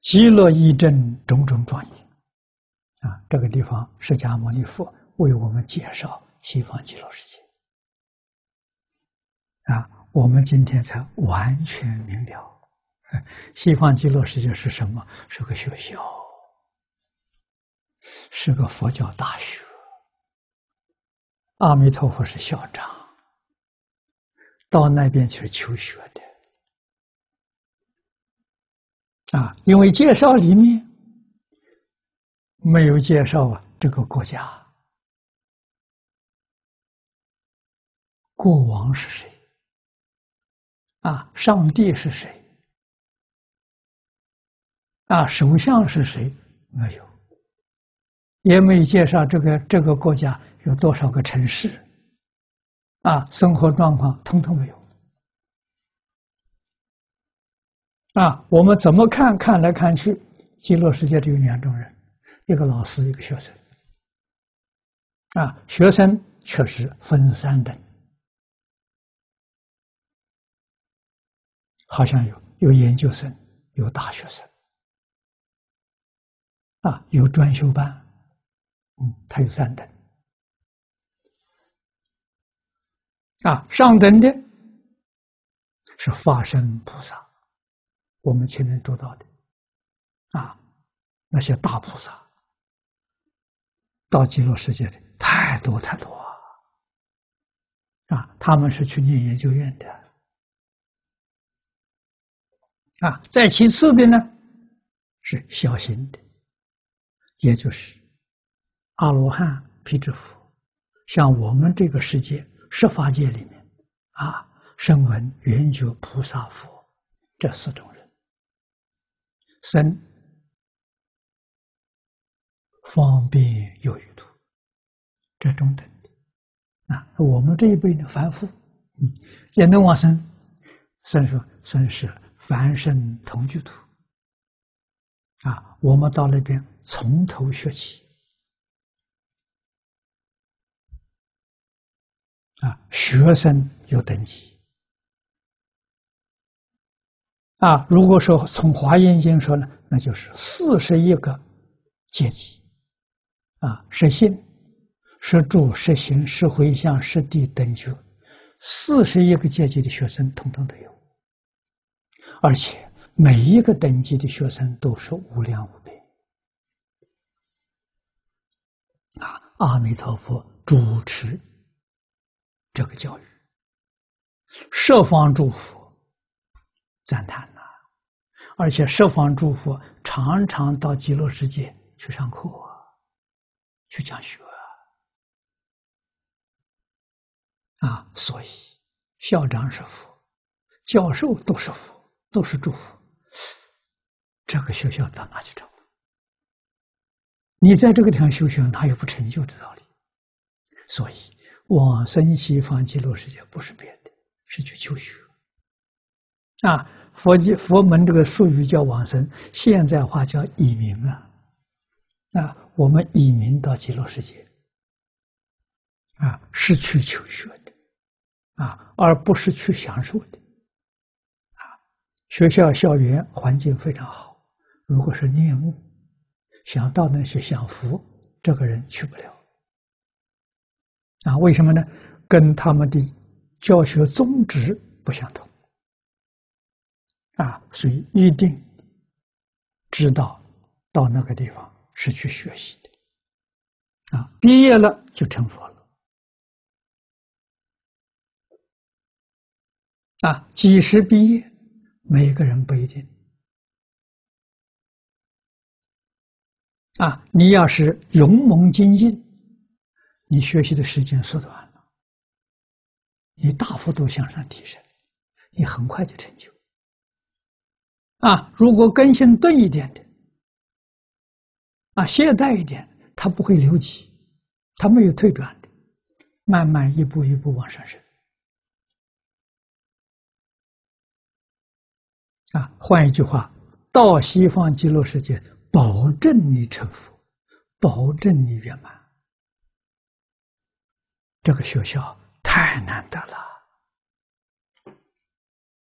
极乐一真种种庄严啊！这个地方，释迦牟尼佛为我们介绍西方极乐世界啊，我们今天才完全明了。西方极乐世界是什么？是个学校，是个佛教大学。阿弥陀佛是校长，到那边去求学的。啊，因为介绍里面没有介绍啊，这个国家国王是谁？啊，上帝是谁？啊，首相是谁？没有，也没有介绍这个这个国家有多少个城市，啊，生活状况通通没有。啊，我们怎么看看来看去，极乐世界只有两种人：一个老师，一个学生。啊，学生确实分三等，好像有有研究生，有大学生。啊，有专修班，嗯，他有三等。啊，上等的是化身菩萨，我们前面读到的，啊，那些大菩萨到极乐世界的太多太多啊，啊，他们是去念研究院的，啊，再其次的呢是小型的。也就是阿罗汉、辟支佛，像我们这个世界十法界里面啊，声闻、缘觉、菩萨、佛这四种人，生方便有余土，这中等的啊。我们这一辈的凡夫，嗯，也能往生，生说生是凡圣同居土。啊，我们到那边从头学起。啊，学生有等级。啊，如果说从华严经说呢，那就是四十一个阶级。啊，实信、是住、实行、实回向、实地等觉，四十一个阶级的学生，统统都有，而且。每一个等级的学生都是无量无边啊！阿弥陀佛主持这个教育，设方诸佛赞叹呐，而且十方诸佛常常到极乐世界去上课、去讲学啊！所以校长是佛，教授都是佛，都是诸佛。这个学校到哪去找？你在这个地方修行，他有不成就的道理。所以往生西方极乐世界不是别的，是去求学。啊，佛经佛门这个术语叫往生，现在话叫移民啊。啊，我们移民到极乐世界，啊，是去求学的，啊，而不是去享受的。啊学校校园环境非常好，如果是念物，想到那些享福，这个人去不了。啊，为什么呢？跟他们的教学宗旨不相同。啊，所以一定知道到那个地方是去学习的。啊，毕业了就成佛了。啊，几时毕业？每个人不一定啊！你要是勇猛精进，你学习的时间缩短了，你大幅度向上提升，你很快就成就。啊，如果根性钝一点的，啊，懈怠一点，他不会留级，他没有退转的，慢慢一步一步往上升。啊，换一句话，到西方极乐世界，保证你成佛，保证你圆满。这个学校太难得了。